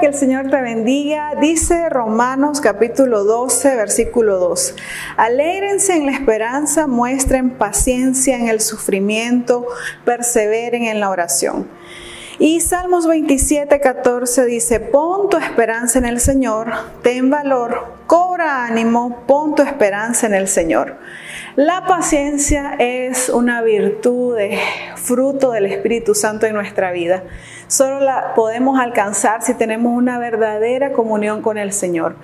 que el Señor te bendiga. Dice Romanos capítulo 12, versículo 2. Alégrense en la esperanza, muestren paciencia en el sufrimiento, perseveren en la oración. Y Salmos 27, 14 dice, pon tu esperanza en el Señor, ten valor, cobra ánimo, pon tu esperanza en el Señor. La paciencia es una virtud, fruto del Espíritu Santo en nuestra vida. Solo la podemos alcanzar si tenemos una verdadera comunión con el Señor.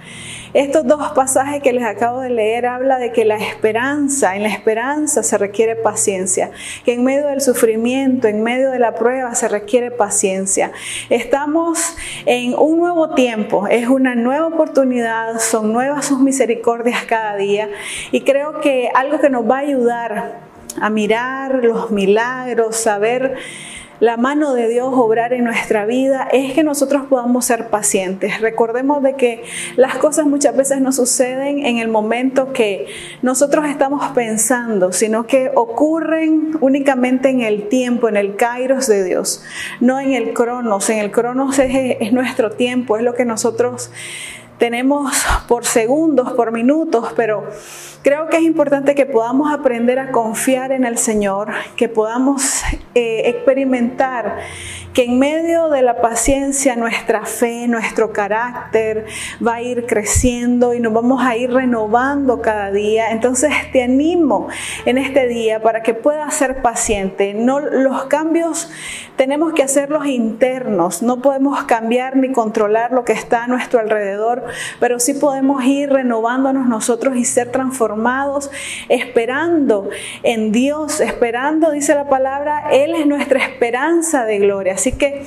Estos dos pasajes que les acabo de leer habla de que la esperanza, en la esperanza se requiere paciencia, que en medio del sufrimiento, en medio de la prueba se requiere paciencia. Estamos en un nuevo tiempo, es una nueva oportunidad, son nuevas sus misericordias cada día y creo que algo que nos va a ayudar a mirar los milagros, a ver la mano de Dios obrar en nuestra vida es que nosotros podamos ser pacientes. Recordemos de que las cosas muchas veces no suceden en el momento que nosotros estamos pensando, sino que ocurren únicamente en el tiempo, en el kairos de Dios, no en el cronos. En el cronos es, es nuestro tiempo, es lo que nosotros tenemos por segundos, por minutos, pero creo que es importante que podamos aprender a confiar en el Señor, que podamos eh, experimentar que en medio de la paciencia nuestra fe, nuestro carácter va a ir creciendo y nos vamos a ir renovando cada día. Entonces te animo en este día para que puedas ser paciente. No, los cambios tenemos que hacerlos internos, no podemos cambiar ni controlar lo que está a nuestro alrededor, pero sí podemos ir renovándonos nosotros y ser transformados, esperando en Dios, esperando, dice la palabra, Él es nuestra esperanza de gloria. Así que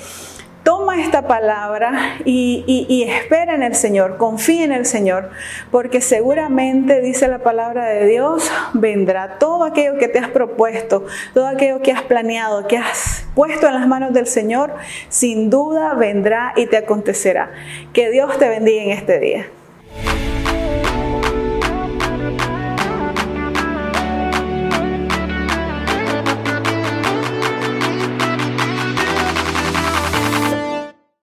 toma esta palabra y, espera en el Señor, confía en el Señor, porque seguramente, dice la palabra de Dios, vendrá todo aquello que te has propuesto, todo aquello que has planeado, que has puesto en las manos del Señor, sin duda vendrá y te acontecerá. Que Dios te bendiga en este día.